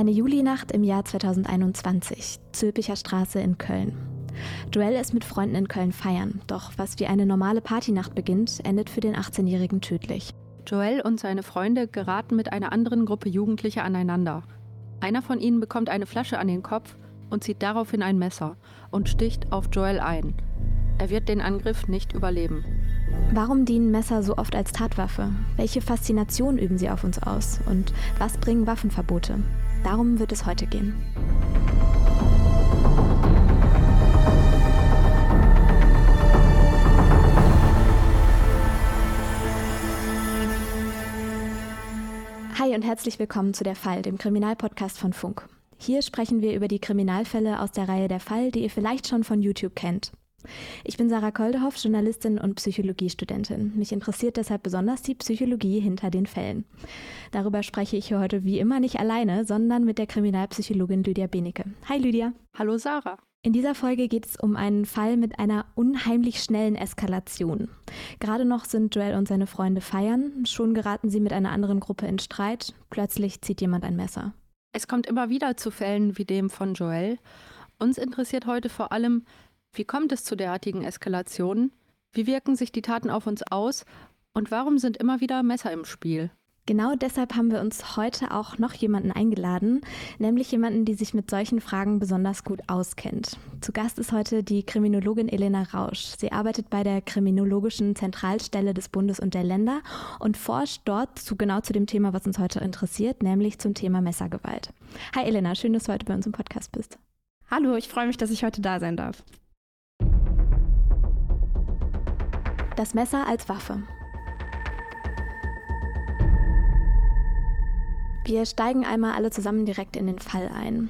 Eine Julinacht im Jahr 2021, Zülpicher Straße in Köln. Joel ist mit Freunden in Köln feiern, doch was wie eine normale Partynacht beginnt, endet für den 18-Jährigen tödlich. Joel und seine Freunde geraten mit einer anderen Gruppe Jugendlicher aneinander. Einer von ihnen bekommt eine Flasche an den Kopf und zieht daraufhin ein Messer und sticht auf Joel ein. Er wird den Angriff nicht überleben. Warum dienen Messer so oft als Tatwaffe? Welche Faszination üben sie auf uns aus? Und was bringen Waffenverbote? Darum wird es heute gehen. Hi und herzlich willkommen zu Der Fall, dem Kriminalpodcast von Funk. Hier sprechen wir über die Kriminalfälle aus der Reihe Der Fall, die ihr vielleicht schon von YouTube kennt. Ich bin Sarah Koldehoff, Journalistin und Psychologiestudentin. Mich interessiert deshalb besonders die Psychologie hinter den Fällen. Darüber spreche ich hier heute wie immer nicht alleine, sondern mit der Kriminalpsychologin Lydia Benecke. Hi Lydia. Hallo Sarah. In dieser Folge geht es um einen Fall mit einer unheimlich schnellen Eskalation. Gerade noch sind Joel und seine Freunde feiern, schon geraten sie mit einer anderen Gruppe in Streit, plötzlich zieht jemand ein Messer. Es kommt immer wieder zu Fällen wie dem von Joel. Uns interessiert heute vor allem, wie kommt es zu derartigen Eskalationen? Wie wirken sich die Taten auf uns aus? Und warum sind immer wieder Messer im Spiel? Genau deshalb haben wir uns heute auch noch jemanden eingeladen, nämlich jemanden, die sich mit solchen Fragen besonders gut auskennt. Zu Gast ist heute die Kriminologin Elena Rausch. Sie arbeitet bei der Kriminologischen Zentralstelle des Bundes und der Länder und forscht dort zu genau zu dem Thema, was uns heute interessiert, nämlich zum Thema Messergewalt. Hi Elena, schön, dass du heute bei uns im Podcast bist. Hallo, ich freue mich, dass ich heute da sein darf. Das Messer als Waffe. Wir steigen einmal alle zusammen direkt in den Fall ein.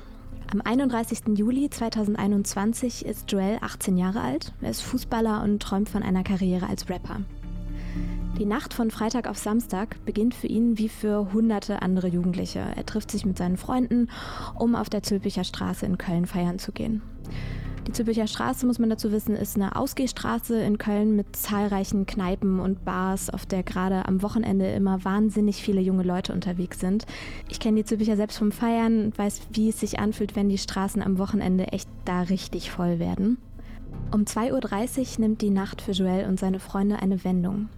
Am 31. Juli 2021 ist Joel 18 Jahre alt. Er ist Fußballer und träumt von einer Karriere als Rapper. Die Nacht von Freitag auf Samstag beginnt für ihn wie für hunderte andere Jugendliche. Er trifft sich mit seinen Freunden, um auf der Zülpicher Straße in Köln feiern zu gehen. Die Zülpicher Straße, muss man dazu wissen, ist eine Ausgehstraße in Köln mit zahlreichen Kneipen und Bars, auf der gerade am Wochenende immer wahnsinnig viele junge Leute unterwegs sind. Ich kenne die Zülpicher selbst vom Feiern und weiß, wie es sich anfühlt, wenn die Straßen am Wochenende echt da richtig voll werden. Um 2.30 Uhr nimmt die Nacht für Joel und seine Freunde eine Wendung.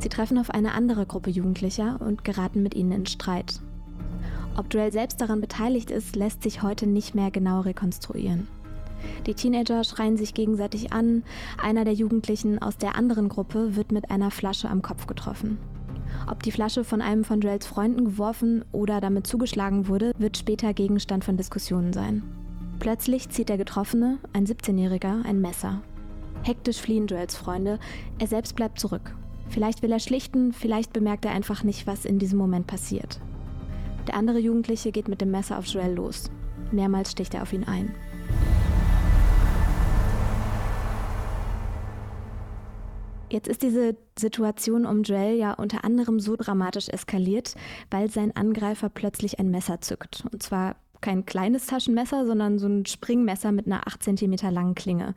Sie treffen auf eine andere Gruppe Jugendlicher und geraten mit ihnen in Streit. Ob Joel selbst daran beteiligt ist, lässt sich heute nicht mehr genau rekonstruieren. Die Teenager schreien sich gegenseitig an. Einer der Jugendlichen aus der anderen Gruppe wird mit einer Flasche am Kopf getroffen. Ob die Flasche von einem von Joels Freunden geworfen oder damit zugeschlagen wurde, wird später Gegenstand von Diskussionen sein. Plötzlich zieht der Getroffene, ein 17-Jähriger, ein Messer. Hektisch fliehen Joels Freunde, er selbst bleibt zurück. Vielleicht will er schlichten, vielleicht bemerkt er einfach nicht, was in diesem Moment passiert. Der andere Jugendliche geht mit dem Messer auf Joel los. Mehrmals sticht er auf ihn ein. Jetzt ist diese Situation um Joel ja unter anderem so dramatisch eskaliert, weil sein Angreifer plötzlich ein Messer zückt. Und zwar kein kleines Taschenmesser, sondern so ein Springmesser mit einer 8 cm langen Klinge.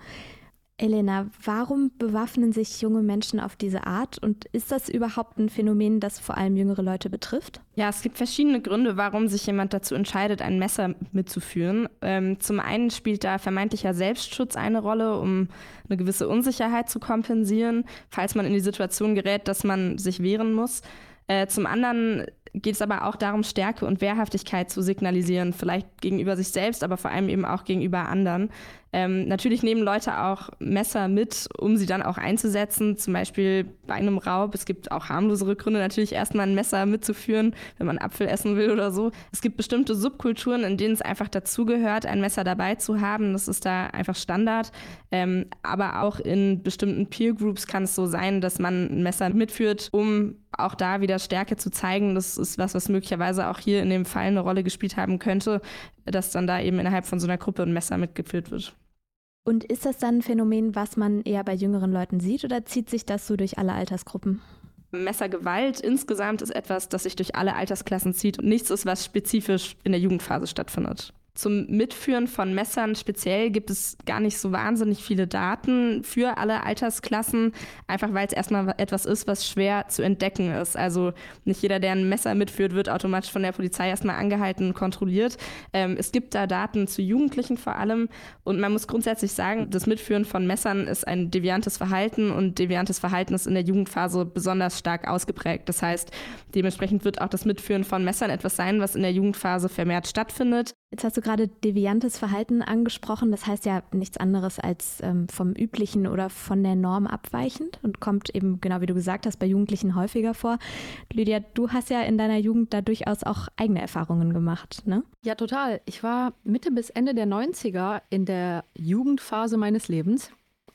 Elena, warum bewaffnen sich junge Menschen auf diese Art und ist das überhaupt ein Phänomen, das vor allem jüngere Leute betrifft? Ja, es gibt verschiedene Gründe, warum sich jemand dazu entscheidet, ein Messer mitzuführen. Ähm, zum einen spielt da vermeintlicher Selbstschutz eine Rolle, um eine gewisse Unsicherheit zu kompensieren, falls man in die Situation gerät, dass man sich wehren muss. Äh, zum anderen geht es aber auch darum, Stärke und Wehrhaftigkeit zu signalisieren, vielleicht gegenüber sich selbst, aber vor allem eben auch gegenüber anderen. Ähm, natürlich nehmen Leute auch Messer mit, um sie dann auch einzusetzen, zum Beispiel bei einem Raub. Es gibt auch harmlosere Gründe, natürlich erstmal ein Messer mitzuführen, wenn man Apfel essen will oder so. Es gibt bestimmte Subkulturen, in denen es einfach dazugehört, ein Messer dabei zu haben. Das ist da einfach Standard. Ähm, aber auch in bestimmten Peer Groups kann es so sein, dass man ein Messer mitführt, um auch da wieder Stärke zu zeigen. Das ist was, was möglicherweise auch hier in dem Fall eine Rolle gespielt haben könnte, dass dann da eben innerhalb von so einer Gruppe ein Messer mitgeführt wird. Und ist das dann ein Phänomen, was man eher bei jüngeren Leuten sieht oder zieht sich das so durch alle Altersgruppen? Messergewalt insgesamt ist etwas, das sich durch alle Altersklassen zieht und nichts ist, was spezifisch in der Jugendphase stattfindet. Zum Mitführen von Messern speziell gibt es gar nicht so wahnsinnig viele Daten für alle Altersklassen, einfach weil es erstmal etwas ist, was schwer zu entdecken ist. Also nicht jeder, der ein Messer mitführt, wird automatisch von der Polizei erstmal angehalten und kontrolliert. Ähm, es gibt da Daten zu Jugendlichen vor allem und man muss grundsätzlich sagen, das Mitführen von Messern ist ein deviantes Verhalten und deviantes Verhalten ist in der Jugendphase besonders stark ausgeprägt. Das heißt, dementsprechend wird auch das Mitführen von Messern etwas sein, was in der Jugendphase vermehrt stattfindet. Jetzt hast du gerade deviantes Verhalten angesprochen. Das heißt ja nichts anderes als ähm, vom üblichen oder von der Norm abweichend und kommt eben, genau wie du gesagt hast, bei Jugendlichen häufiger vor. Lydia, du hast ja in deiner Jugend da durchaus auch eigene Erfahrungen gemacht, ne? Ja, total. Ich war Mitte bis Ende der 90er in der Jugendphase meines Lebens.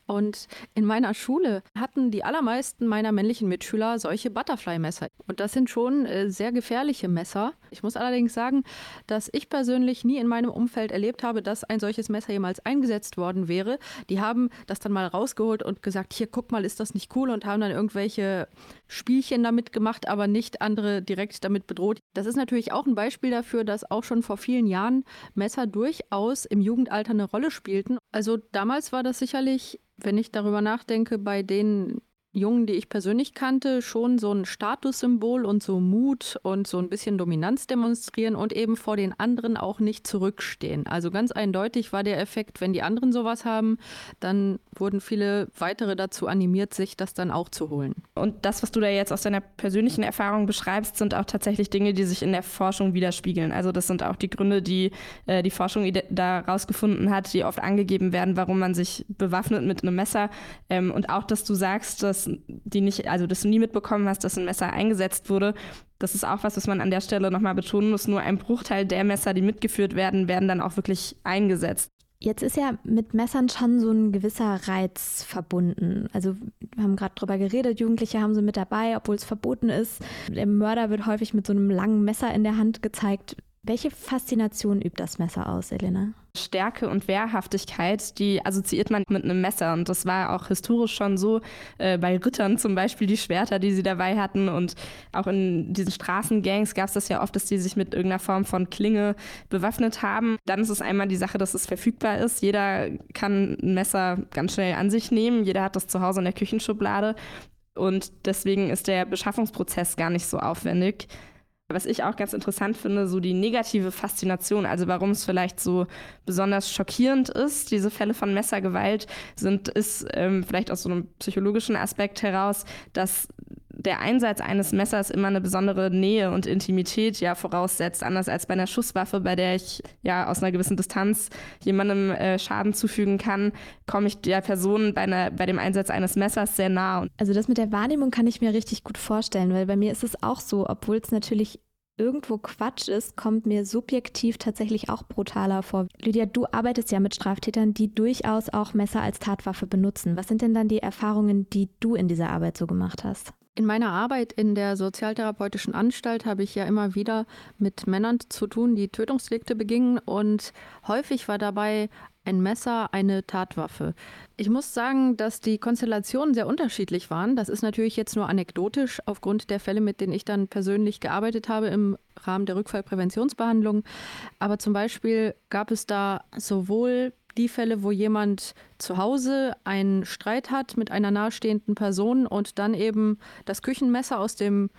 Und in meiner Schule hatten die allermeisten meiner männlichen Mitschüler solche Butterfly-Messer. Und das sind schon äh, sehr gefährliche Messer. Ich muss allerdings sagen, dass ich persönlich nie in meinem Umfeld erlebt habe, dass ein solches Messer jemals eingesetzt worden wäre. Die haben das dann mal rausgeholt und gesagt, hier guck mal, ist das nicht cool und haben dann irgendwelche Spielchen damit gemacht, aber nicht andere direkt damit bedroht. Das ist natürlich auch ein Beispiel dafür, dass auch schon vor vielen Jahren Messer durchaus im Jugendalter eine Rolle spielten. Also damals war das sicherlich wenn ich darüber nachdenke, bei den Jungen, die ich persönlich kannte, schon so ein Statussymbol und so Mut und so ein bisschen Dominanz demonstrieren und eben vor den anderen auch nicht zurückstehen. Also ganz eindeutig war der Effekt, wenn die anderen sowas haben, dann wurden viele weitere dazu animiert, sich das dann auch zu holen. Und das, was du da jetzt aus deiner persönlichen Erfahrung beschreibst, sind auch tatsächlich Dinge, die sich in der Forschung widerspiegeln. Also das sind auch die Gründe, die äh, die Forschung da rausgefunden hat, die oft angegeben werden, warum man sich bewaffnet mit einem Messer. Ähm, und auch, dass du sagst, dass die nicht, also dass du nie mitbekommen hast, dass ein Messer eingesetzt wurde. Das ist auch was, was man an der Stelle nochmal betonen muss. Nur ein Bruchteil der Messer, die mitgeführt werden, werden dann auch wirklich eingesetzt. Jetzt ist ja mit Messern schon so ein gewisser Reiz verbunden. Also wir haben gerade drüber geredet, Jugendliche haben sie mit dabei, obwohl es verboten ist. Der Mörder wird häufig mit so einem langen Messer in der Hand gezeigt. Welche Faszination übt das Messer aus, Elena? Stärke und Wehrhaftigkeit, die assoziiert man mit einem Messer. Und das war auch historisch schon so äh, bei Rittern zum Beispiel, die Schwerter, die sie dabei hatten. Und auch in diesen Straßengangs gab es das ja oft, dass die sich mit irgendeiner Form von Klinge bewaffnet haben. Dann ist es einmal die Sache, dass es verfügbar ist. Jeder kann ein Messer ganz schnell an sich nehmen. Jeder hat das zu Hause in der Küchenschublade. Und deswegen ist der Beschaffungsprozess gar nicht so aufwendig. Was ich auch ganz interessant finde, so die negative Faszination, also warum es vielleicht so besonders schockierend ist, diese Fälle von Messergewalt, sind, ist ähm, vielleicht aus so einem psychologischen Aspekt heraus, dass der Einsatz eines Messers immer eine besondere Nähe und Intimität ja voraussetzt, anders als bei einer Schusswaffe, bei der ich ja aus einer gewissen Distanz jemandem äh, Schaden zufügen kann, komme ich der Person bei, einer, bei dem Einsatz eines Messers sehr nah. Also das mit der Wahrnehmung kann ich mir richtig gut vorstellen, weil bei mir ist es auch so, obwohl es natürlich irgendwo Quatsch ist, kommt mir subjektiv tatsächlich auch brutaler vor. Lydia, du arbeitest ja mit Straftätern, die durchaus auch Messer als Tatwaffe benutzen. Was sind denn dann die Erfahrungen, die du in dieser Arbeit so gemacht hast? In meiner Arbeit in der Sozialtherapeutischen Anstalt habe ich ja immer wieder mit Männern zu tun, die Tötungsdelikte begingen und häufig war dabei ein Messer eine Tatwaffe. Ich muss sagen, dass die Konstellationen sehr unterschiedlich waren. Das ist natürlich jetzt nur anekdotisch aufgrund der Fälle, mit denen ich dann persönlich gearbeitet habe im Rahmen der Rückfallpräventionsbehandlung. Aber zum Beispiel gab es da sowohl die Fälle, wo jemand zu Hause einen Streit hat mit einer nahestehenden Person und dann eben das Küchenmesser aus dem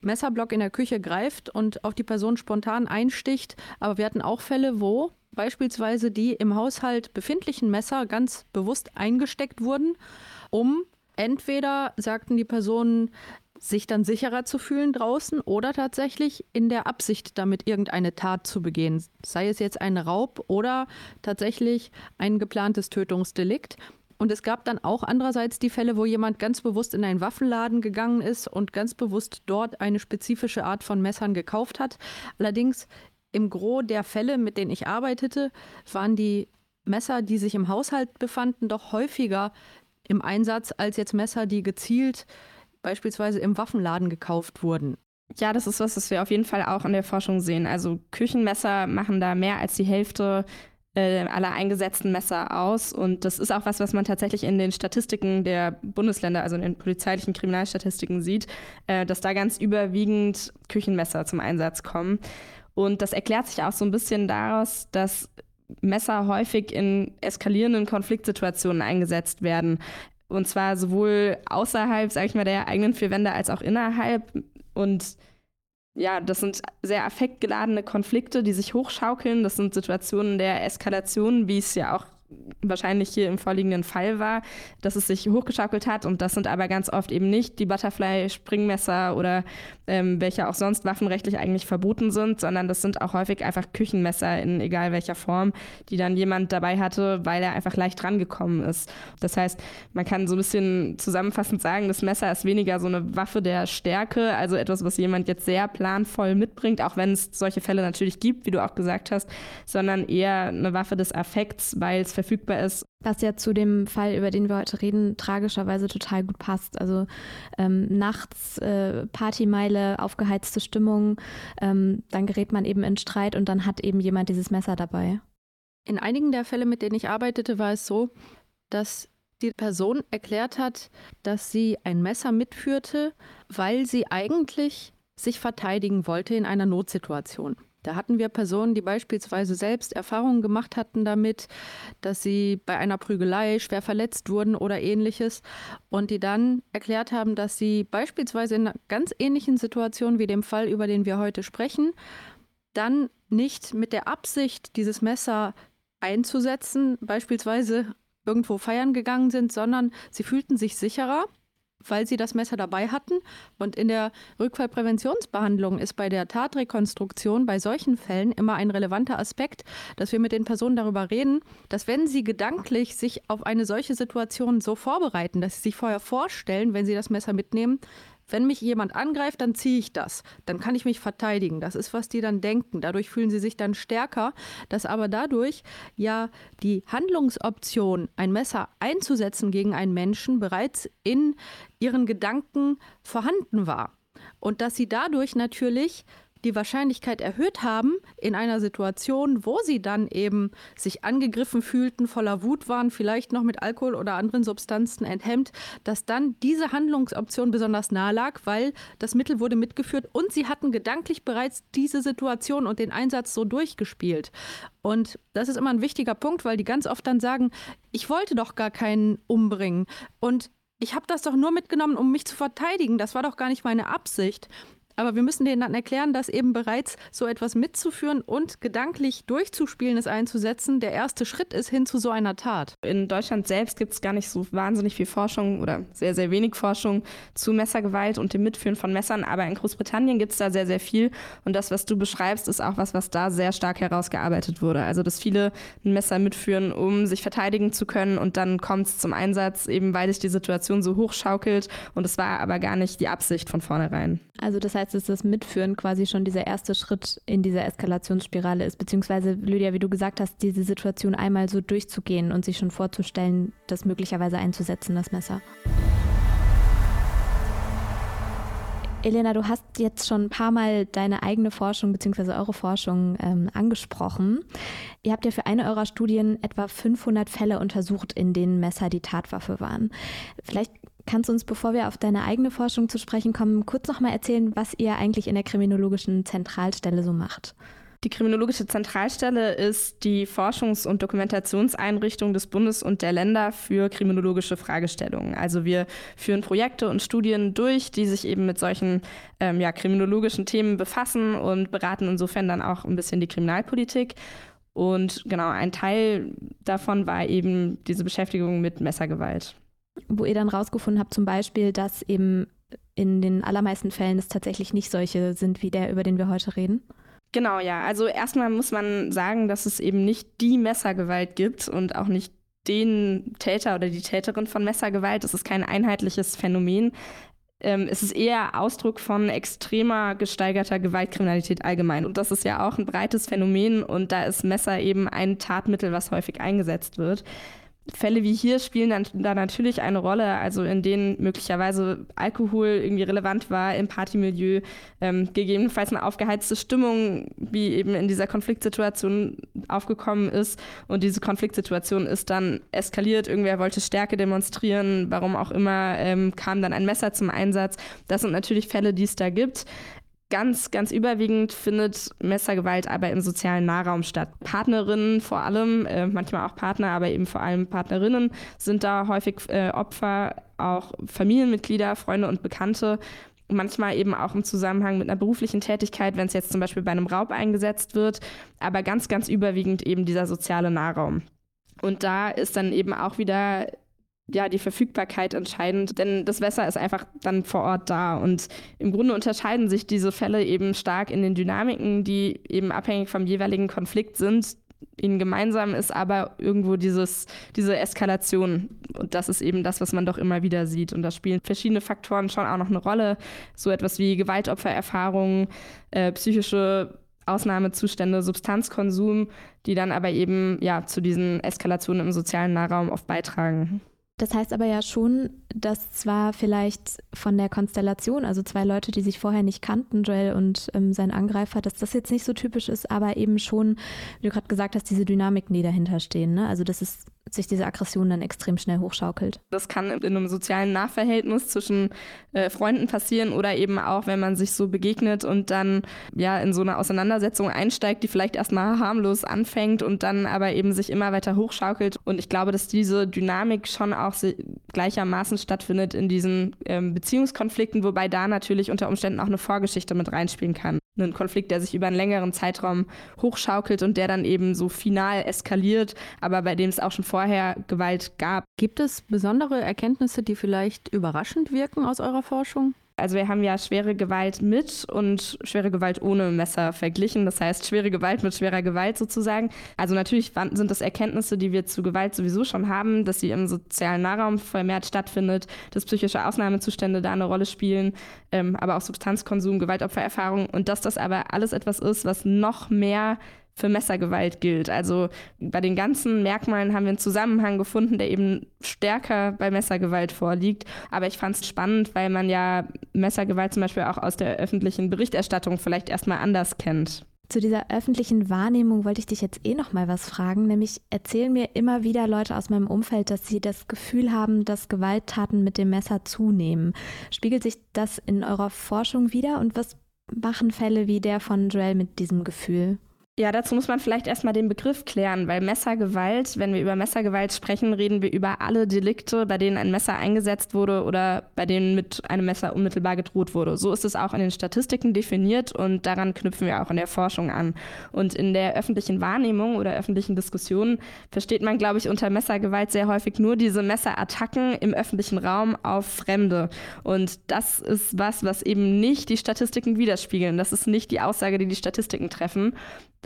Messerblock in der Küche greift und auf die Person spontan einsticht. Aber wir hatten auch Fälle, wo beispielsweise die im Haushalt befindlichen Messer ganz bewusst eingesteckt wurden, um entweder sagten die Personen, sich dann sicherer zu fühlen draußen oder tatsächlich in der Absicht, damit irgendeine Tat zu begehen. Sei es jetzt ein Raub oder tatsächlich ein geplantes Tötungsdelikt. Und es gab dann auch andererseits die Fälle, wo jemand ganz bewusst in einen Waffenladen gegangen ist und ganz bewusst dort eine spezifische Art von Messern gekauft hat. Allerdings im Gros der Fälle, mit denen ich arbeitete, waren die Messer, die sich im Haushalt befanden, doch häufiger im Einsatz als jetzt Messer, die gezielt beispielsweise im Waffenladen gekauft wurden. Ja, das ist was, was wir auf jeden Fall auch in der Forschung sehen. Also Küchenmesser machen da mehr als die Hälfte äh, aller eingesetzten Messer aus. Und das ist auch was, was man tatsächlich in den Statistiken der Bundesländer, also in den polizeilichen Kriminalstatistiken sieht, äh, dass da ganz überwiegend Küchenmesser zum Einsatz kommen. Und das erklärt sich auch so ein bisschen daraus, dass Messer häufig in eskalierenden Konfliktsituationen eingesetzt werden. Und zwar sowohl außerhalb, sag ich mal, der eigenen vier Wände als auch innerhalb. Und ja, das sind sehr affektgeladene Konflikte, die sich hochschaukeln. Das sind Situationen der Eskalation, wie es ja auch wahrscheinlich hier im vorliegenden Fall war, dass es sich hochgeschaukelt hat. Und das sind aber ganz oft eben nicht die Butterfly-Springmesser oder ähm, welche auch sonst waffenrechtlich eigentlich verboten sind, sondern das sind auch häufig einfach Küchenmesser in egal welcher Form, die dann jemand dabei hatte, weil er einfach leicht rangekommen ist. Das heißt, man kann so ein bisschen zusammenfassend sagen, das Messer ist weniger so eine Waffe der Stärke, also etwas, was jemand jetzt sehr planvoll mitbringt, auch wenn es solche Fälle natürlich gibt, wie du auch gesagt hast, sondern eher eine Waffe des Affekts, weil es verfügbar ist. Was ja zu dem Fall, über den wir heute reden, tragischerweise total gut passt. Also ähm, nachts äh, Partymeile, aufgeheizte Stimmung, ähm, dann gerät man eben in Streit und dann hat eben jemand dieses Messer dabei. In einigen der Fälle, mit denen ich arbeitete, war es so, dass die Person erklärt hat, dass sie ein Messer mitführte, weil sie eigentlich sich verteidigen wollte in einer Notsituation. Da hatten wir Personen, die beispielsweise selbst Erfahrungen gemacht hatten damit, dass sie bei einer Prügelei schwer verletzt wurden oder ähnliches und die dann erklärt haben, dass sie beispielsweise in einer ganz ähnlichen Situation wie dem Fall, über den wir heute sprechen, dann nicht mit der Absicht, dieses Messer einzusetzen, beispielsweise irgendwo feiern gegangen sind, sondern sie fühlten sich sicherer weil sie das Messer dabei hatten. Und in der Rückfallpräventionsbehandlung ist bei der Tatrekonstruktion bei solchen Fällen immer ein relevanter Aspekt, dass wir mit den Personen darüber reden, dass wenn sie gedanklich sich auf eine solche Situation so vorbereiten, dass sie sich vorher vorstellen, wenn sie das Messer mitnehmen, wenn mich jemand angreift, dann ziehe ich das. Dann kann ich mich verteidigen. Das ist, was die dann denken. Dadurch fühlen sie sich dann stärker, dass aber dadurch ja die Handlungsoption, ein Messer einzusetzen gegen einen Menschen, bereits in ihren Gedanken vorhanden war. Und dass sie dadurch natürlich die Wahrscheinlichkeit erhöht haben in einer Situation, wo sie dann eben sich angegriffen fühlten, voller Wut waren, vielleicht noch mit Alkohol oder anderen Substanzen enthemmt, dass dann diese Handlungsoption besonders nahe lag, weil das Mittel wurde mitgeführt und sie hatten gedanklich bereits diese Situation und den Einsatz so durchgespielt. Und das ist immer ein wichtiger Punkt, weil die ganz oft dann sagen, ich wollte doch gar keinen umbringen. Und ich habe das doch nur mitgenommen, um mich zu verteidigen. Das war doch gar nicht meine Absicht. Aber wir müssen denen dann erklären, dass eben bereits so etwas mitzuführen und gedanklich durchzuspielen, es einzusetzen, der erste Schritt ist hin zu so einer Tat. In Deutschland selbst gibt es gar nicht so wahnsinnig viel Forschung oder sehr, sehr wenig Forschung zu Messergewalt und dem Mitführen von Messern. Aber in Großbritannien gibt es da sehr, sehr viel. Und das, was du beschreibst, ist auch was, was da sehr stark herausgearbeitet wurde. Also, dass viele ein Messer mitführen, um sich verteidigen zu können. Und dann kommt es zum Einsatz, eben weil sich die Situation so hochschaukelt. Und es war aber gar nicht die Absicht von vornherein. Also, das heißt, heißt, dass das Mitführen quasi schon dieser erste Schritt in dieser Eskalationsspirale ist, beziehungsweise, Lydia, wie du gesagt hast, diese Situation einmal so durchzugehen und sich schon vorzustellen, das möglicherweise einzusetzen, das Messer. Elena, du hast jetzt schon ein paar Mal deine eigene Forschung bzw. eure Forschung ähm, angesprochen. Ihr habt ja für eine eurer Studien etwa 500 Fälle untersucht, in denen Messer die Tatwaffe waren. Vielleicht Kannst du uns, bevor wir auf deine eigene Forschung zu sprechen kommen, kurz noch mal erzählen, was ihr eigentlich in der Kriminologischen Zentralstelle so macht? Die Kriminologische Zentralstelle ist die Forschungs- und Dokumentationseinrichtung des Bundes und der Länder für kriminologische Fragestellungen. Also wir führen Projekte und Studien durch, die sich eben mit solchen ähm, ja, kriminologischen Themen befassen und beraten insofern dann auch ein bisschen die Kriminalpolitik. Und genau, ein Teil davon war eben diese Beschäftigung mit Messergewalt wo ihr dann rausgefunden habt, zum Beispiel, dass eben in den allermeisten Fällen es tatsächlich nicht solche sind wie der, über den wir heute reden? Genau, ja. Also erstmal muss man sagen, dass es eben nicht die Messergewalt gibt und auch nicht den Täter oder die Täterin von Messergewalt. Das ist kein einheitliches Phänomen. Ähm, es ist eher Ausdruck von extremer gesteigerter Gewaltkriminalität allgemein. Und das ist ja auch ein breites Phänomen und da ist Messer eben ein Tatmittel, was häufig eingesetzt wird. Fälle wie hier spielen dann da natürlich eine Rolle, also in denen möglicherweise Alkohol irgendwie relevant war im Partymilieu, ähm, gegebenenfalls eine aufgeheizte Stimmung, wie eben in dieser Konfliktsituation aufgekommen ist. Und diese Konfliktsituation ist dann eskaliert, irgendwer wollte Stärke demonstrieren, warum auch immer, ähm, kam dann ein Messer zum Einsatz. Das sind natürlich Fälle, die es da gibt. Ganz, ganz überwiegend findet Messergewalt aber im sozialen Nahraum statt. Partnerinnen vor allem, äh, manchmal auch Partner, aber eben vor allem Partnerinnen sind da häufig äh, Opfer, auch Familienmitglieder, Freunde und Bekannte. Manchmal eben auch im Zusammenhang mit einer beruflichen Tätigkeit, wenn es jetzt zum Beispiel bei einem Raub eingesetzt wird, aber ganz, ganz überwiegend eben dieser soziale Nahraum. Und da ist dann eben auch wieder ja, die Verfügbarkeit entscheidend, denn das Wasser ist einfach dann vor Ort da. Und im Grunde unterscheiden sich diese Fälle eben stark in den Dynamiken, die eben abhängig vom jeweiligen Konflikt sind. Ihnen gemeinsam ist aber irgendwo dieses, diese Eskalation. Und das ist eben das, was man doch immer wieder sieht. Und da spielen verschiedene Faktoren schon auch noch eine Rolle. So etwas wie Gewaltopfererfahrungen, äh, psychische Ausnahmezustände, Substanzkonsum, die dann aber eben ja zu diesen Eskalationen im sozialen Nahraum oft beitragen. Das heißt aber ja schon, dass zwar vielleicht von der Konstellation, also zwei Leute, die sich vorher nicht kannten, Joel und ähm, sein Angreifer, dass das jetzt nicht so typisch ist, aber eben schon, wie du gerade gesagt hast, diese Dynamiken, die dahinter stehen. Ne? Also das ist sich diese Aggression dann extrem schnell hochschaukelt. Das kann in einem sozialen Nachverhältnis zwischen äh, Freunden passieren oder eben auch, wenn man sich so begegnet und dann ja in so eine Auseinandersetzung einsteigt, die vielleicht erstmal harmlos anfängt und dann aber eben sich immer weiter hochschaukelt. Und ich glaube, dass diese Dynamik schon auch gleichermaßen stattfindet in diesen ähm, Beziehungskonflikten, wobei da natürlich unter Umständen auch eine Vorgeschichte mit reinspielen kann. Ein Konflikt, der sich über einen längeren Zeitraum hochschaukelt und der dann eben so final eskaliert, aber bei dem es auch schon vor vorher Gewalt gab. Gibt es besondere Erkenntnisse, die vielleicht überraschend wirken aus eurer Forschung? Also wir haben ja schwere Gewalt mit und schwere Gewalt ohne Messer verglichen. Das heißt schwere Gewalt mit schwerer Gewalt sozusagen. Also natürlich sind das Erkenntnisse, die wir zu Gewalt sowieso schon haben, dass sie im sozialen Nahraum vermehrt stattfindet, dass psychische Ausnahmezustände da eine Rolle spielen, ähm, aber auch Substanzkonsum, Gewaltopfererfahrung und dass das aber alles etwas ist, was noch mehr für Messergewalt gilt. Also bei den ganzen Merkmalen haben wir einen Zusammenhang gefunden, der eben stärker bei Messergewalt vorliegt. Aber ich fand es spannend, weil man ja Messergewalt zum Beispiel auch aus der öffentlichen Berichterstattung vielleicht erstmal anders kennt. Zu dieser öffentlichen Wahrnehmung wollte ich dich jetzt eh noch mal was fragen, nämlich erzählen mir immer wieder Leute aus meinem Umfeld, dass sie das Gefühl haben, dass Gewalttaten mit dem Messer zunehmen. Spiegelt sich das in eurer Forschung wieder und was machen Fälle wie der von Joel mit diesem Gefühl? Ja, dazu muss man vielleicht erstmal den Begriff klären, weil Messergewalt, wenn wir über Messergewalt sprechen, reden wir über alle Delikte, bei denen ein Messer eingesetzt wurde oder bei denen mit einem Messer unmittelbar gedroht wurde. So ist es auch in den Statistiken definiert und daran knüpfen wir auch in der Forschung an. Und in der öffentlichen Wahrnehmung oder öffentlichen Diskussionen versteht man, glaube ich, unter Messergewalt sehr häufig nur diese Messerattacken im öffentlichen Raum auf Fremde. Und das ist was, was eben nicht die Statistiken widerspiegeln. Das ist nicht die Aussage, die die Statistiken treffen.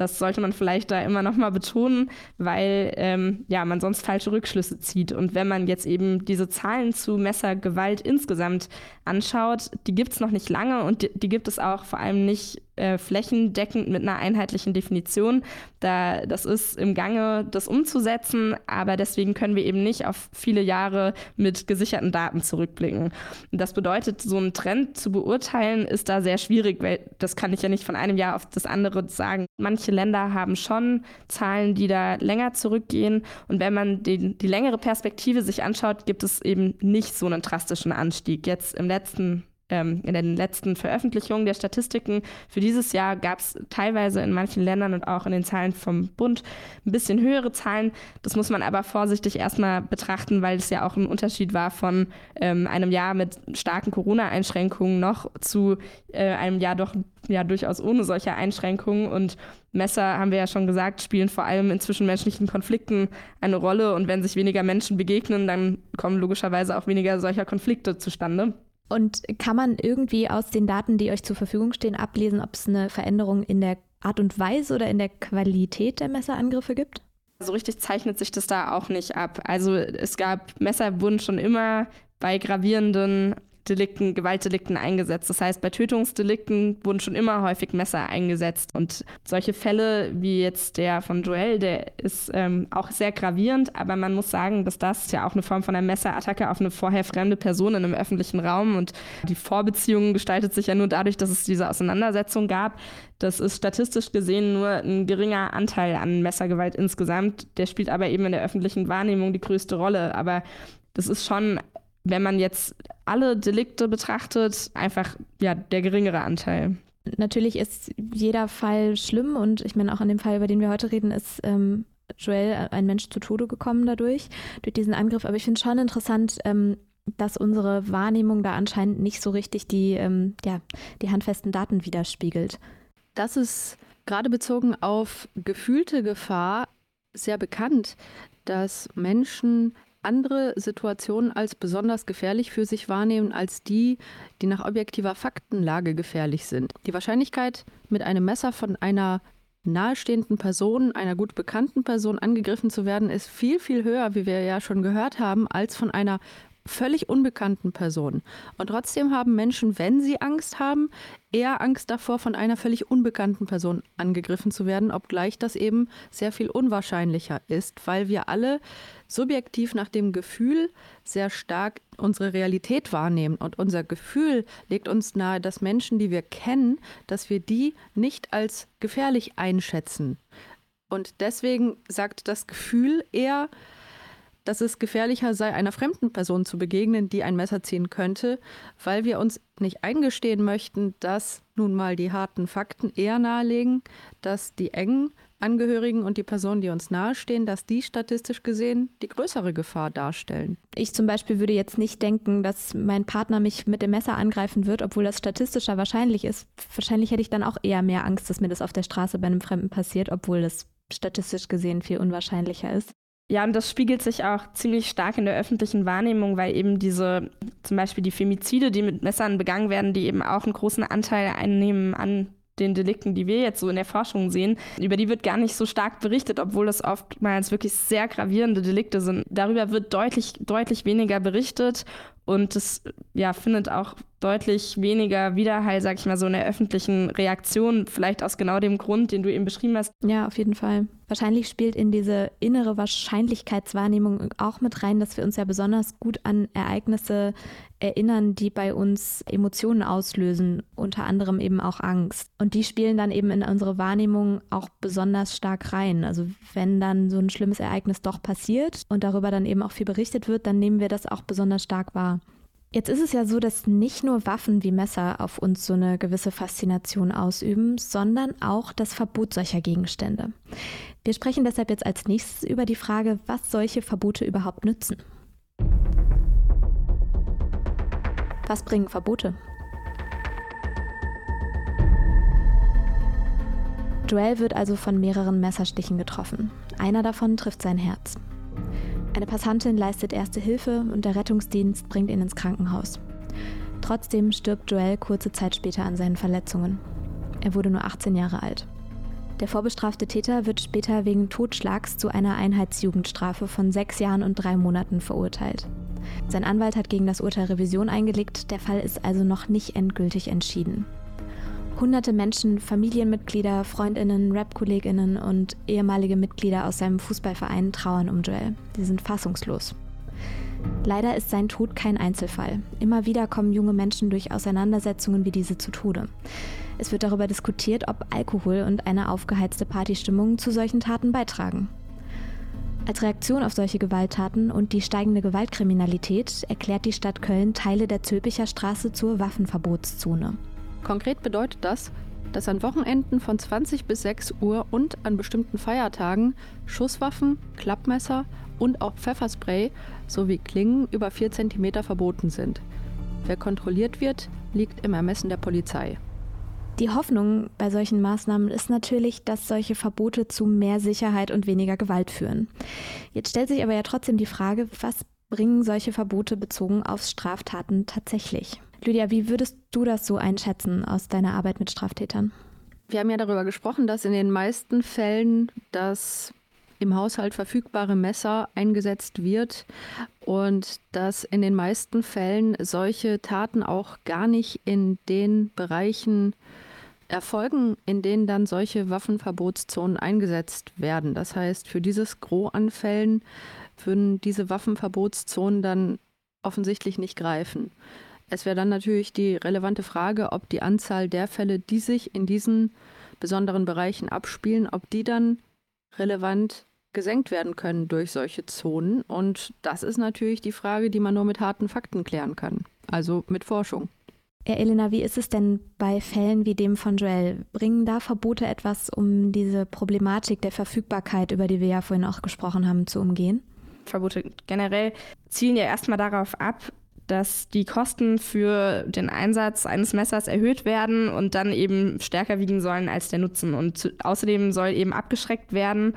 Das sollte man vielleicht da immer noch mal betonen, weil ähm, ja, man sonst falsche Rückschlüsse zieht. Und wenn man jetzt eben diese Zahlen zu Messergewalt insgesamt anschaut, die gibt es noch nicht lange und die, die, gibt es auch vor allem nicht äh, flächendeckend mit einer einheitlichen Definition. Da, das ist im Gange, das umzusetzen, aber deswegen können wir eben nicht auf viele Jahre mit gesicherten Daten zurückblicken. Das bedeutet, so einen Trend zu beurteilen, ist da sehr schwierig, weil das kann ich ja nicht von einem Jahr auf das andere sagen. Manche Länder haben schon Zahlen, die da länger zurückgehen. Und wenn man den, die längere Perspektive sich anschaut, gibt es eben nicht so einen drastischen Anstieg. Jetzt im letzten ähm, in den letzten Veröffentlichungen der Statistiken für dieses Jahr gab es teilweise in manchen Ländern und auch in den Zahlen vom Bund ein bisschen höhere Zahlen. Das muss man aber vorsichtig erstmal betrachten, weil es ja auch ein Unterschied war von ähm, einem Jahr mit starken Corona-Einschränkungen noch zu äh, einem Jahr doch ja durchaus ohne solche Einschränkungen. Und Messer, haben wir ja schon gesagt, spielen vor allem in zwischenmenschlichen Konflikten eine Rolle. Und wenn sich weniger Menschen begegnen, dann kommen logischerweise auch weniger solcher Konflikte zustande. Und kann man irgendwie aus den Daten, die euch zur Verfügung stehen, ablesen, ob es eine Veränderung in der Art und Weise oder in der Qualität der Messerangriffe gibt? So richtig zeichnet sich das da auch nicht ab. Also es gab Messer wurden schon immer bei gravierenden Delikten, Gewaltdelikten eingesetzt. Das heißt, bei Tötungsdelikten wurden schon immer häufig Messer eingesetzt. Und solche Fälle wie jetzt der von Joel, der ist ähm, auch sehr gravierend, aber man muss sagen, dass das ja auch eine Form von einer Messerattacke auf eine vorher fremde Person in einem öffentlichen Raum und die Vorbeziehung gestaltet sich ja nur dadurch, dass es diese Auseinandersetzung gab. Das ist statistisch gesehen nur ein geringer Anteil an Messergewalt insgesamt. Der spielt aber eben in der öffentlichen Wahrnehmung die größte Rolle. Aber das ist schon wenn man jetzt alle Delikte betrachtet, einfach ja der geringere Anteil. natürlich ist jeder Fall schlimm und ich meine auch an dem Fall, über den wir heute reden, ist ähm, Joel ein Mensch zu Tode gekommen dadurch, durch diesen Angriff. Aber ich finde schon interessant, ähm, dass unsere Wahrnehmung da anscheinend nicht so richtig die, ähm, ja, die handfesten Daten widerspiegelt. Das ist gerade bezogen auf gefühlte Gefahr sehr bekannt, dass Menschen andere Situationen als besonders gefährlich für sich wahrnehmen als die, die nach objektiver Faktenlage gefährlich sind. Die Wahrscheinlichkeit, mit einem Messer von einer nahestehenden Person, einer gut bekannten Person angegriffen zu werden, ist viel, viel höher, wie wir ja schon gehört haben, als von einer völlig unbekannten Person. Und trotzdem haben Menschen, wenn sie Angst haben, eher Angst davor, von einer völlig unbekannten Person angegriffen zu werden, obgleich das eben sehr viel unwahrscheinlicher ist, weil wir alle subjektiv nach dem Gefühl sehr stark unsere Realität wahrnehmen. Und unser Gefühl legt uns nahe, dass Menschen, die wir kennen, dass wir die nicht als gefährlich einschätzen. Und deswegen sagt das Gefühl eher, dass es gefährlicher sei, einer fremden Person zu begegnen, die ein Messer ziehen könnte, weil wir uns nicht eingestehen möchten, dass nun mal die harten Fakten eher nahelegen, dass die engen Angehörigen und die Personen, die uns nahestehen, dass die statistisch gesehen die größere Gefahr darstellen. Ich zum Beispiel würde jetzt nicht denken, dass mein Partner mich mit dem Messer angreifen wird, obwohl das statistischer wahrscheinlich ist. Wahrscheinlich hätte ich dann auch eher mehr Angst, dass mir das auf der Straße bei einem Fremden passiert, obwohl das statistisch gesehen viel unwahrscheinlicher ist. Ja, und das spiegelt sich auch ziemlich stark in der öffentlichen Wahrnehmung, weil eben diese, zum Beispiel die Femizide, die mit Messern begangen werden, die eben auch einen großen Anteil einnehmen an den Delikten, die wir jetzt so in der Forschung sehen, über die wird gar nicht so stark berichtet, obwohl es oftmals wirklich sehr gravierende Delikte sind. Darüber wird deutlich, deutlich weniger berichtet und es ja, findet auch deutlich weniger Widerhall, sag ich mal, so in der öffentlichen Reaktion, vielleicht aus genau dem Grund, den du eben beschrieben hast. Ja, auf jeden Fall. Wahrscheinlich spielt in diese innere Wahrscheinlichkeitswahrnehmung auch mit rein, dass wir uns ja besonders gut an Ereignisse erinnern, die bei uns Emotionen auslösen, unter anderem eben auch Angst. Und die spielen dann eben in unsere Wahrnehmung auch besonders stark rein. Also wenn dann so ein schlimmes Ereignis doch passiert und darüber dann eben auch viel berichtet wird, dann nehmen wir das auch besonders stark wahr. Jetzt ist es ja so, dass nicht nur Waffen wie Messer auf uns so eine gewisse Faszination ausüben, sondern auch das Verbot solcher Gegenstände. Wir sprechen deshalb jetzt als nächstes über die Frage, was solche Verbote überhaupt nützen. Was bringen Verbote? Joel wird also von mehreren Messerstichen getroffen. Einer davon trifft sein Herz. Eine Passantin leistet erste Hilfe und der Rettungsdienst bringt ihn ins Krankenhaus. Trotzdem stirbt Joel kurze Zeit später an seinen Verletzungen. Er wurde nur 18 Jahre alt. Der vorbestrafte Täter wird später wegen Totschlags zu einer Einheitsjugendstrafe von sechs Jahren und drei Monaten verurteilt. Sein Anwalt hat gegen das Urteil Revision eingelegt, der Fall ist also noch nicht endgültig entschieden. Hunderte Menschen, Familienmitglieder, Freundinnen, Rap-Kolleginnen und ehemalige Mitglieder aus seinem Fußballverein trauern um Joel. Sie sind fassungslos. Leider ist sein Tod kein Einzelfall. Immer wieder kommen junge Menschen durch Auseinandersetzungen wie diese zu Tode. Es wird darüber diskutiert, ob Alkohol und eine aufgeheizte Partystimmung zu solchen Taten beitragen. Als Reaktion auf solche Gewalttaten und die steigende Gewaltkriminalität erklärt die Stadt Köln Teile der Zülpicher Straße zur Waffenverbotszone. Konkret bedeutet das, dass an Wochenenden von 20 bis 6 Uhr und an bestimmten Feiertagen Schusswaffen, Klappmesser und auch Pfefferspray sowie Klingen über 4 cm verboten sind. Wer kontrolliert wird, liegt im Ermessen der Polizei. Die Hoffnung bei solchen Maßnahmen ist natürlich, dass solche Verbote zu mehr Sicherheit und weniger Gewalt führen. Jetzt stellt sich aber ja trotzdem die Frage, was bringen solche Verbote bezogen auf Straftaten tatsächlich? Lydia, wie würdest du das so einschätzen aus deiner Arbeit mit Straftätern? Wir haben ja darüber gesprochen, dass in den meisten Fällen das im Haushalt verfügbare Messer eingesetzt wird und dass in den meisten Fällen solche Taten auch gar nicht in den Bereichen erfolgen, in denen dann solche Waffenverbotszonen eingesetzt werden. Das heißt, für dieses Gros an Fällen würden diese Waffenverbotszonen dann offensichtlich nicht greifen. Es wäre dann natürlich die relevante Frage, ob die Anzahl der Fälle, die sich in diesen besonderen Bereichen abspielen, ob die dann relevant gesenkt werden können durch solche Zonen. Und das ist natürlich die Frage, die man nur mit harten Fakten klären kann, also mit Forschung. Ja, Elena, wie ist es denn bei Fällen wie dem von Joel? Bringen da Verbote etwas, um diese Problematik der Verfügbarkeit, über die wir ja vorhin auch gesprochen haben, zu umgehen? Verbote generell zielen ja erstmal darauf ab, dass die Kosten für den Einsatz eines Messers erhöht werden und dann eben stärker wiegen sollen als der Nutzen. Und außerdem soll eben abgeschreckt werden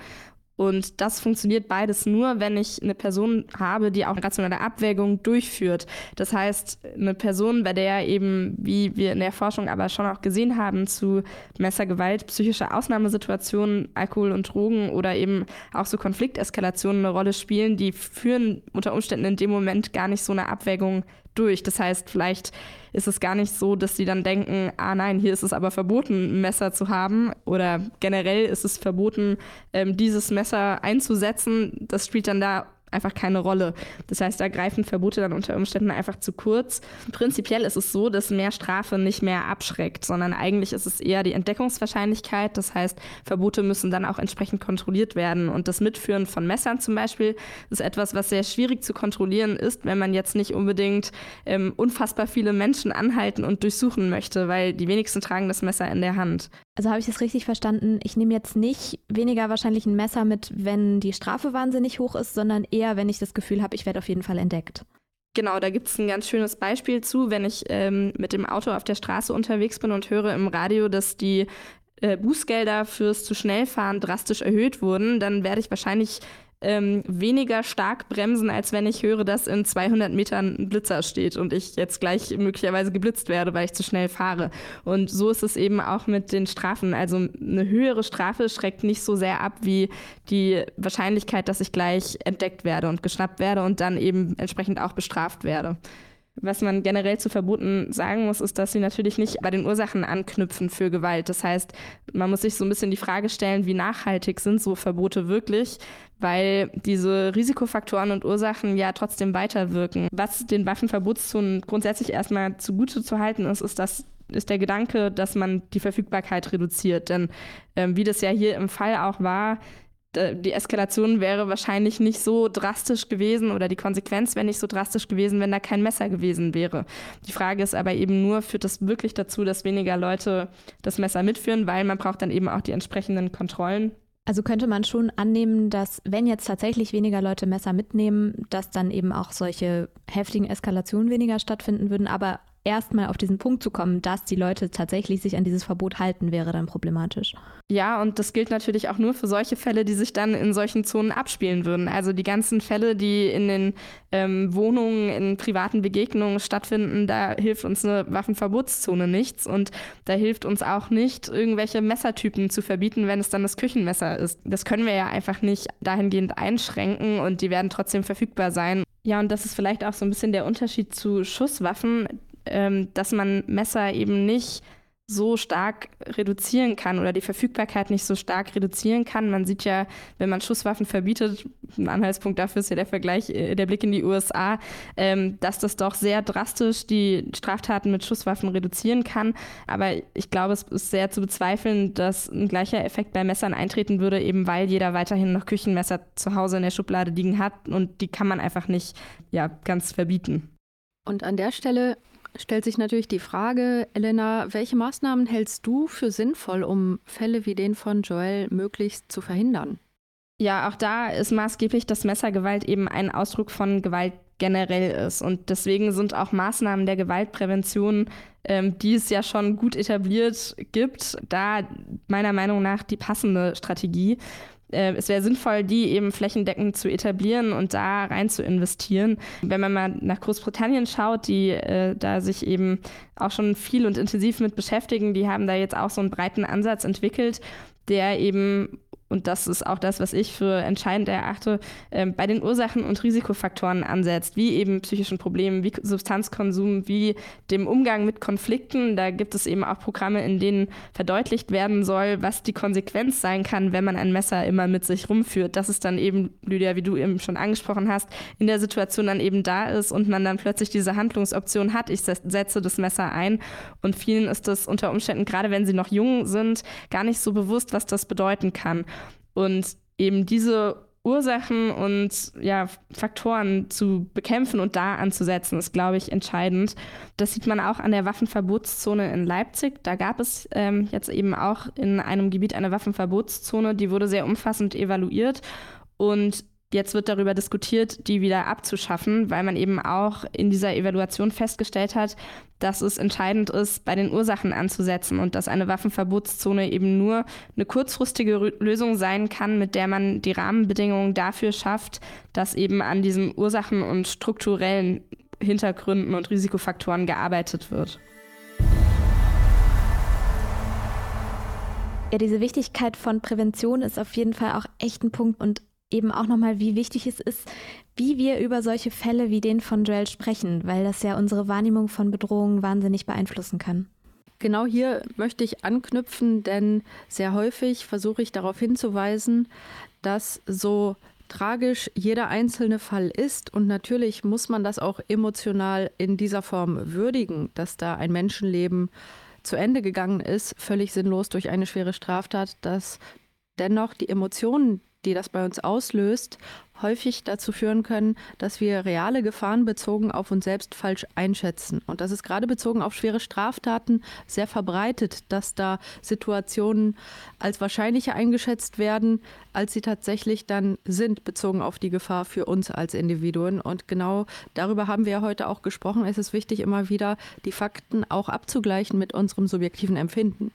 und das funktioniert beides nur, wenn ich eine Person habe, die auch rationale Abwägung durchführt. Das heißt, eine Person, bei der eben, wie wir in der Forschung aber schon auch gesehen haben, zu Messergewalt, psychische Ausnahmesituationen, Alkohol und Drogen oder eben auch so Konflikteskalationen eine Rolle spielen, die führen unter Umständen in dem Moment gar nicht so eine Abwägung durch. Das heißt, vielleicht ist es gar nicht so, dass sie dann denken, ah nein, hier ist es aber verboten, ein Messer zu haben oder generell ist es verboten, ähm, dieses Messer einzusetzen. Das spielt dann da einfach keine Rolle. Das heißt, da greifen Verbote dann unter Umständen einfach zu kurz. Prinzipiell ist es so, dass mehr Strafe nicht mehr abschreckt, sondern eigentlich ist es eher die Entdeckungswahrscheinlichkeit. Das heißt, Verbote müssen dann auch entsprechend kontrolliert werden. Und das Mitführen von Messern zum Beispiel ist etwas, was sehr schwierig zu kontrollieren ist, wenn man jetzt nicht unbedingt ähm, unfassbar viele Menschen anhalten und durchsuchen möchte, weil die wenigsten tragen das Messer in der Hand. Also habe ich es richtig verstanden, ich nehme jetzt nicht weniger wahrscheinlich ein Messer mit, wenn die Strafe wahnsinnig hoch ist, sondern eher, wenn ich das Gefühl habe, ich werde auf jeden Fall entdeckt. Genau, da gibt es ein ganz schönes Beispiel zu, wenn ich ähm, mit dem Auto auf der Straße unterwegs bin und höre im Radio, dass die äh, Bußgelder fürs zu schnell fahren drastisch erhöht wurden, dann werde ich wahrscheinlich ähm, weniger stark bremsen, als wenn ich höre, dass in 200 Metern ein Blitzer steht und ich jetzt gleich möglicherweise geblitzt werde, weil ich zu schnell fahre. Und so ist es eben auch mit den Strafen. Also eine höhere Strafe schreckt nicht so sehr ab wie die Wahrscheinlichkeit, dass ich gleich entdeckt werde und geschnappt werde und dann eben entsprechend auch bestraft werde. Was man generell zu Verboten sagen muss, ist, dass sie natürlich nicht bei den Ursachen anknüpfen für Gewalt. Das heißt, man muss sich so ein bisschen die Frage stellen, wie nachhaltig sind so Verbote wirklich, weil diese Risikofaktoren und Ursachen ja trotzdem weiterwirken. Was den Waffenverbotszonen grundsätzlich erstmal zugute zu halten ist, ist, dass ist der Gedanke, dass man die Verfügbarkeit reduziert. Denn ähm, wie das ja hier im Fall auch war, die Eskalation wäre wahrscheinlich nicht so drastisch gewesen oder die Konsequenz wäre nicht so drastisch gewesen, wenn da kein Messer gewesen wäre. Die Frage ist aber eben nur, führt das wirklich dazu, dass weniger Leute das Messer mitführen, weil man braucht dann eben auch die entsprechenden Kontrollen. Also könnte man schon annehmen, dass wenn jetzt tatsächlich weniger Leute Messer mitnehmen, dass dann eben auch solche heftigen Eskalationen weniger stattfinden würden, aber erstmal auf diesen Punkt zu kommen, dass die Leute tatsächlich sich an dieses Verbot halten, wäre dann problematisch. Ja, und das gilt natürlich auch nur für solche Fälle, die sich dann in solchen Zonen abspielen würden. Also die ganzen Fälle, die in den ähm, Wohnungen, in privaten Begegnungen stattfinden, da hilft uns eine Waffenverbotszone nichts. Und da hilft uns auch nicht, irgendwelche Messertypen zu verbieten, wenn es dann das Küchenmesser ist. Das können wir ja einfach nicht dahingehend einschränken und die werden trotzdem verfügbar sein. Ja, und das ist vielleicht auch so ein bisschen der Unterschied zu Schusswaffen ähm, dass man Messer eben nicht so stark reduzieren kann oder die Verfügbarkeit nicht so stark reduzieren kann. Man sieht ja, wenn man Schusswaffen verbietet, ein Anhaltspunkt dafür ist ja der Vergleich, äh, der Blick in die USA, ähm, dass das doch sehr drastisch die Straftaten mit Schusswaffen reduzieren kann. Aber ich glaube, es ist sehr zu bezweifeln, dass ein gleicher Effekt bei Messern eintreten würde, eben weil jeder weiterhin noch Küchenmesser zu Hause in der Schublade liegen hat und die kann man einfach nicht ja, ganz verbieten. Und an der Stelle stellt sich natürlich die Frage, Elena, welche Maßnahmen hältst du für sinnvoll, um Fälle wie den von Joel möglichst zu verhindern? Ja, auch da ist maßgeblich, dass Messergewalt eben ein Ausdruck von Gewalt generell ist. Und deswegen sind auch Maßnahmen der Gewaltprävention, ähm, die es ja schon gut etabliert gibt, da meiner Meinung nach die passende Strategie äh, es wäre sinnvoll, die eben flächendeckend zu etablieren und da rein zu investieren. Wenn man mal nach Großbritannien schaut, die äh, da sich eben auch schon viel und intensiv mit beschäftigen, die haben da jetzt auch so einen breiten Ansatz entwickelt, der eben und das ist auch das, was ich für entscheidend erachte, äh, bei den Ursachen und Risikofaktoren ansetzt, wie eben psychischen Problemen, wie Substanzkonsum, wie dem Umgang mit Konflikten. Da gibt es eben auch Programme, in denen verdeutlicht werden soll, was die Konsequenz sein kann, wenn man ein Messer immer mit sich rumführt. Dass es dann eben, Lydia, wie du eben schon angesprochen hast, in der Situation dann eben da ist und man dann plötzlich diese Handlungsoption hat, ich setze das Messer ein. Und vielen ist das unter Umständen, gerade wenn sie noch jung sind, gar nicht so bewusst, was das bedeuten kann. Und eben diese Ursachen und ja, Faktoren zu bekämpfen und da anzusetzen, ist, glaube ich, entscheidend. Das sieht man auch an der Waffenverbotszone in Leipzig. Da gab es ähm, jetzt eben auch in einem Gebiet eine Waffenverbotszone, die wurde sehr umfassend evaluiert. Und Jetzt wird darüber diskutiert, die wieder abzuschaffen, weil man eben auch in dieser Evaluation festgestellt hat, dass es entscheidend ist, bei den Ursachen anzusetzen und dass eine Waffenverbotszone eben nur eine kurzfristige Lösung sein kann, mit der man die Rahmenbedingungen dafür schafft, dass eben an diesen Ursachen und strukturellen Hintergründen und Risikofaktoren gearbeitet wird. Ja, diese Wichtigkeit von Prävention ist auf jeden Fall auch echt ein Punkt und eben auch nochmal, wie wichtig es ist, wie wir über solche Fälle wie den von Joel sprechen, weil das ja unsere Wahrnehmung von Bedrohungen wahnsinnig beeinflussen kann. Genau hier möchte ich anknüpfen, denn sehr häufig versuche ich darauf hinzuweisen, dass so tragisch jeder einzelne Fall ist und natürlich muss man das auch emotional in dieser Form würdigen, dass da ein Menschenleben zu Ende gegangen ist, völlig sinnlos durch eine schwere Straftat, dass dennoch die Emotionen, die das bei uns auslöst, häufig dazu führen können, dass wir reale Gefahren bezogen auf uns selbst falsch einschätzen. Und das ist gerade bezogen auf schwere Straftaten sehr verbreitet, dass da Situationen als wahrscheinlicher eingeschätzt werden, als sie tatsächlich dann sind, bezogen auf die Gefahr für uns als Individuen. Und genau darüber haben wir ja heute auch gesprochen. Es ist wichtig, immer wieder die Fakten auch abzugleichen mit unserem subjektiven Empfinden.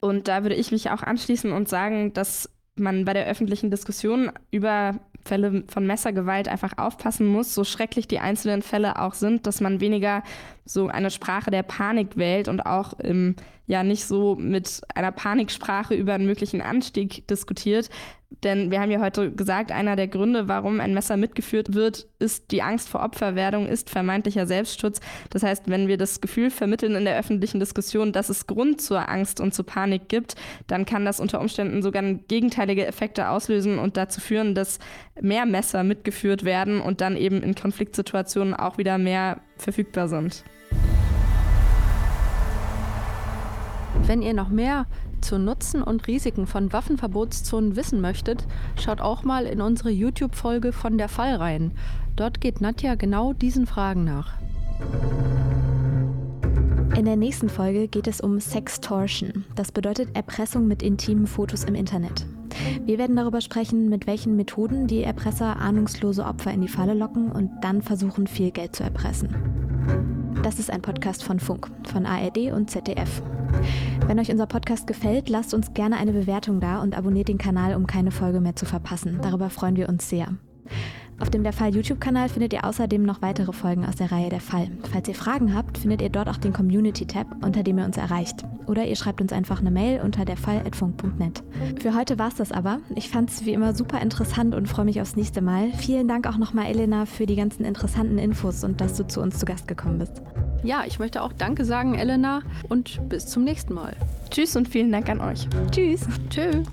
Und da würde ich mich auch anschließen und sagen, dass man bei der öffentlichen Diskussion über Fälle von Messergewalt einfach aufpassen muss, so schrecklich die einzelnen Fälle auch sind, dass man weniger so eine Sprache der Panik wählt und auch ähm, ja nicht so mit einer Paniksprache über einen möglichen Anstieg diskutiert. Denn wir haben ja heute gesagt, einer der Gründe, warum ein Messer mitgeführt wird, ist die Angst vor Opferwerdung, ist vermeintlicher Selbstschutz. Das heißt, wenn wir das Gefühl vermitteln in der öffentlichen Diskussion, dass es Grund zur Angst und zur Panik gibt, dann kann das unter Umständen sogar gegenteilige Effekte auslösen und dazu führen, dass mehr Messer mitgeführt werden und dann eben in Konfliktsituationen auch wieder mehr verfügbar sind. Wenn ihr noch mehr zu Nutzen und Risiken von Waffenverbotszonen wissen möchtet, schaut auch mal in unsere YouTube-Folge von der Fall rein. Dort geht Nadja genau diesen Fragen nach. In der nächsten Folge geht es um Sextortion. Das bedeutet Erpressung mit intimen Fotos im Internet. Wir werden darüber sprechen, mit welchen Methoden die Erpresser ahnungslose Opfer in die Falle locken und dann versuchen, viel Geld zu erpressen. Das ist ein Podcast von Funk, von ARD und ZDF. Wenn euch unser Podcast gefällt, lasst uns gerne eine Bewertung da und abonniert den Kanal, um keine Folge mehr zu verpassen. Darüber freuen wir uns sehr. Auf dem Der Fall YouTube-Kanal findet ihr außerdem noch weitere Folgen aus der Reihe Der Fall. Falls ihr Fragen habt, findet ihr dort auch den Community-Tab, unter dem ihr uns erreicht. Oder ihr schreibt uns einfach eine Mail unter derfall.funk.net. Für heute war es das aber. Ich fand es wie immer super interessant und freue mich aufs nächste Mal. Vielen Dank auch nochmal, Elena, für die ganzen interessanten Infos und dass du zu uns zu Gast gekommen bist. Ja, ich möchte auch Danke sagen, Elena, und bis zum nächsten Mal. Tschüss und vielen Dank an euch. Tschüss. Tschüss.